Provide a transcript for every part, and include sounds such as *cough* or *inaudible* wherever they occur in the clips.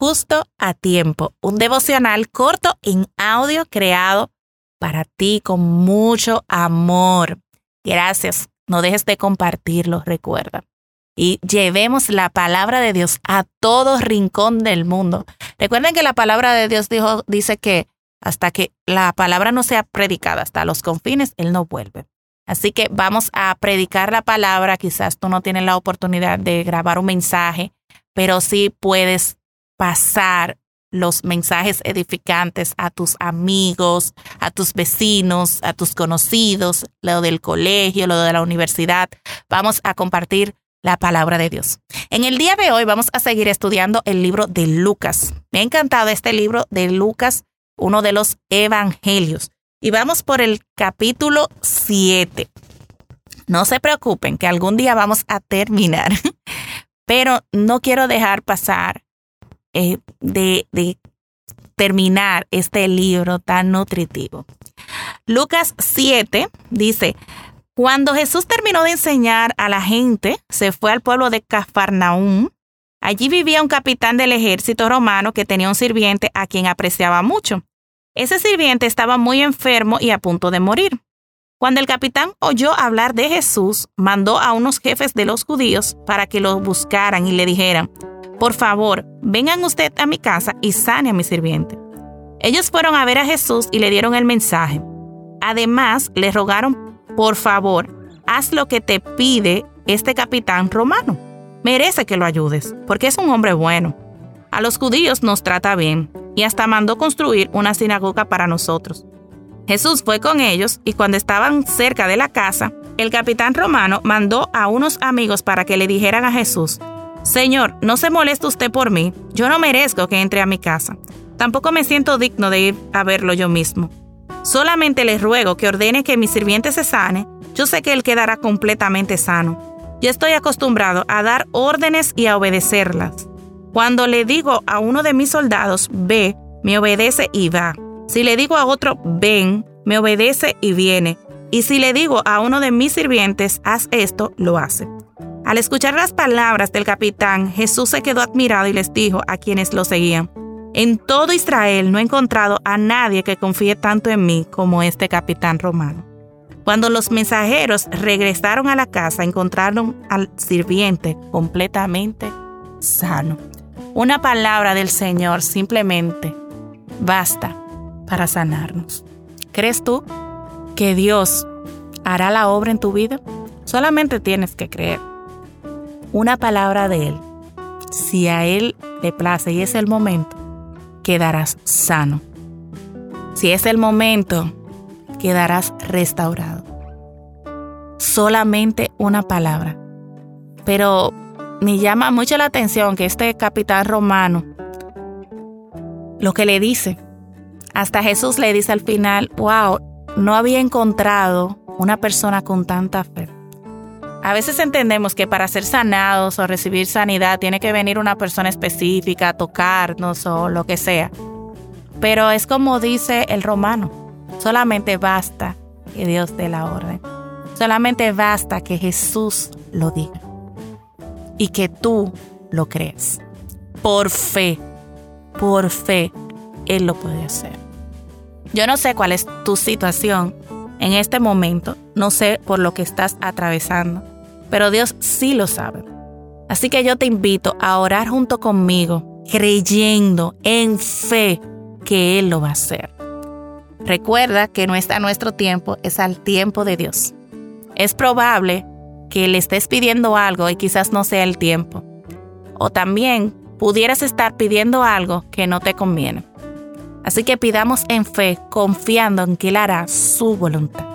Justo a Tiempo, un devocional corto en audio creado para ti con mucho amor. Gracias, no dejes de compartirlo, recuerda. Y llevemos la palabra de Dios a todo rincón del mundo. Recuerden que la palabra de Dios dijo, dice que hasta que la palabra no sea predicada hasta los confines, Él no vuelve. Así que vamos a predicar la palabra. Quizás tú no tienes la oportunidad de grabar un mensaje, pero sí puedes pasar los mensajes edificantes a tus amigos, a tus vecinos, a tus conocidos, lo del colegio, lo de la universidad. Vamos a compartir la palabra de Dios. En el día de hoy vamos a seguir estudiando el libro de Lucas. Me ha encantado este libro de Lucas, uno de los evangelios. Y vamos por el capítulo 7. No se preocupen que algún día vamos a terminar, *laughs* pero no quiero dejar pasar eh, de, terminar este libro tan nutritivo. Lucas 7 dice, cuando Jesús terminó de enseñar a la gente, se fue al pueblo de Cafarnaúm. Allí vivía un capitán del ejército romano que tenía un sirviente a quien apreciaba mucho. Ese sirviente estaba muy enfermo y a punto de morir. Cuando el capitán oyó hablar de Jesús, mandó a unos jefes de los judíos para que lo buscaran y le dijeran, por favor, vengan usted a mi casa y sane a mi sirviente. Ellos fueron a ver a Jesús y le dieron el mensaje. Además, le rogaron, por favor, haz lo que te pide este capitán romano. Merece que lo ayudes, porque es un hombre bueno. A los judíos nos trata bien y hasta mandó construir una sinagoga para nosotros. Jesús fue con ellos y cuando estaban cerca de la casa, el capitán romano mandó a unos amigos para que le dijeran a Jesús, Señor, no se moleste usted por mí, yo no merezco que entre a mi casa. Tampoco me siento digno de ir a verlo yo mismo. Solamente le ruego que ordene que mi sirviente se sane, yo sé que él quedará completamente sano. Yo estoy acostumbrado a dar órdenes y a obedecerlas. Cuando le digo a uno de mis soldados, ve, me obedece y va. Si le digo a otro, ven, me obedece y viene. Y si le digo a uno de mis sirvientes, haz esto, lo hace. Al escuchar las palabras del capitán, Jesús se quedó admirado y les dijo a quienes lo seguían, en todo Israel no he encontrado a nadie que confíe tanto en mí como este capitán romano. Cuando los mensajeros regresaron a la casa, encontraron al sirviente completamente sano. Una palabra del Señor simplemente basta para sanarnos. ¿Crees tú que Dios hará la obra en tu vida? Solamente tienes que creer. Una palabra de Él, si a Él le place y es el momento, quedarás sano. Si es el momento, quedarás restaurado. Solamente una palabra. Pero me llama mucho la atención que este capitán romano, lo que le dice, hasta Jesús le dice al final, wow, no había encontrado una persona con tanta fe. A veces entendemos que para ser sanados o recibir sanidad tiene que venir una persona específica a tocarnos o lo que sea. Pero es como dice el romano, solamente basta que Dios dé la orden. Solamente basta que Jesús lo diga y que tú lo crees. Por fe, por fe, Él lo puede hacer. Yo no sé cuál es tu situación en este momento, no sé por lo que estás atravesando, pero Dios sí lo sabe. Así que yo te invito a orar junto conmigo, creyendo en fe que Él lo va a hacer. Recuerda que no está nuestro tiempo, es al tiempo de Dios. Es probable que le estés pidiendo algo y quizás no sea el tiempo. O también pudieras estar pidiendo algo que no te conviene. Así que pidamos en fe, confiando en que Él hará su voluntad.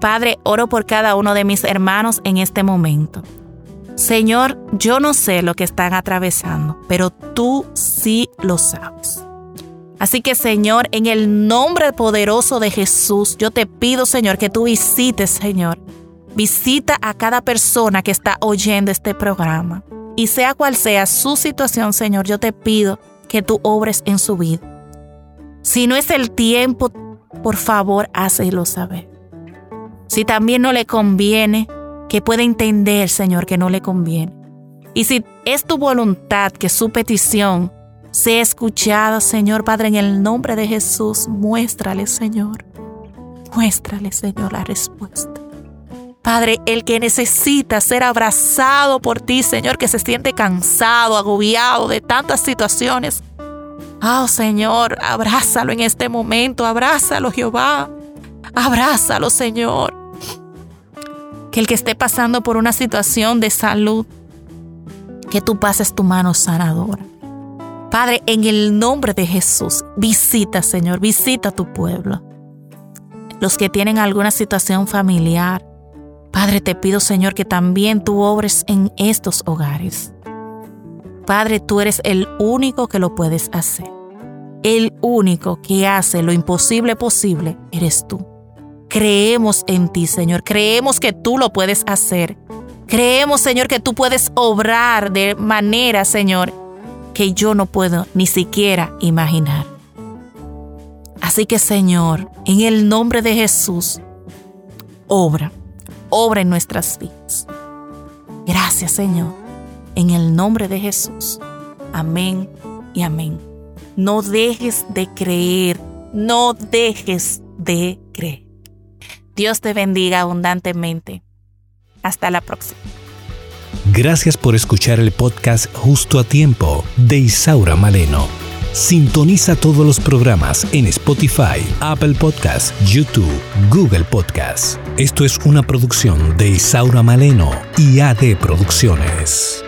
Padre, oro por cada uno de mis hermanos en este momento. Señor, yo no sé lo que están atravesando, pero tú sí lo sabes. Así que Señor, en el nombre poderoso de Jesús, yo te pido Señor que tú visites Señor. Visita a cada persona que está oyendo este programa. Y sea cual sea su situación, Señor, yo te pido que tú obres en su vida. Si no es el tiempo, por favor, hácelo saber. Si también no le conviene, que pueda entender, Señor, que no le conviene. Y si es tu voluntad que su petición sea escuchada, Señor Padre, en el nombre de Jesús, muéstrale, Señor. Muéstrale, Señor, la respuesta. Padre, el que necesita ser abrazado por ti, Señor, que se siente cansado, agobiado de tantas situaciones. Oh, Señor, abrázalo en este momento, abrázalo, Jehová. Abrázalo, Señor que el que esté pasando por una situación de salud, que tú pases tu mano sanadora. Padre, en el nombre de Jesús, visita, Señor, visita tu pueblo. Los que tienen alguna situación familiar, Padre, te pido, Señor, que también tú obres en estos hogares. Padre, tú eres el único que lo puedes hacer. El único que hace lo imposible posible eres tú. Creemos en ti, Señor. Creemos que tú lo puedes hacer. Creemos, Señor, que tú puedes obrar de manera, Señor, que yo no puedo ni siquiera imaginar. Así que, Señor, en el nombre de Jesús, obra, obra en nuestras vidas. Gracias, Señor, en el nombre de Jesús. Amén y amén. No dejes de creer, no dejes de creer. Dios te bendiga abundantemente. Hasta la próxima. Gracias por escuchar el podcast Justo a Tiempo de Isaura Maleno. Sintoniza todos los programas en Spotify, Apple Podcasts, YouTube, Google Podcasts. Esto es una producción de Isaura Maleno y AD Producciones.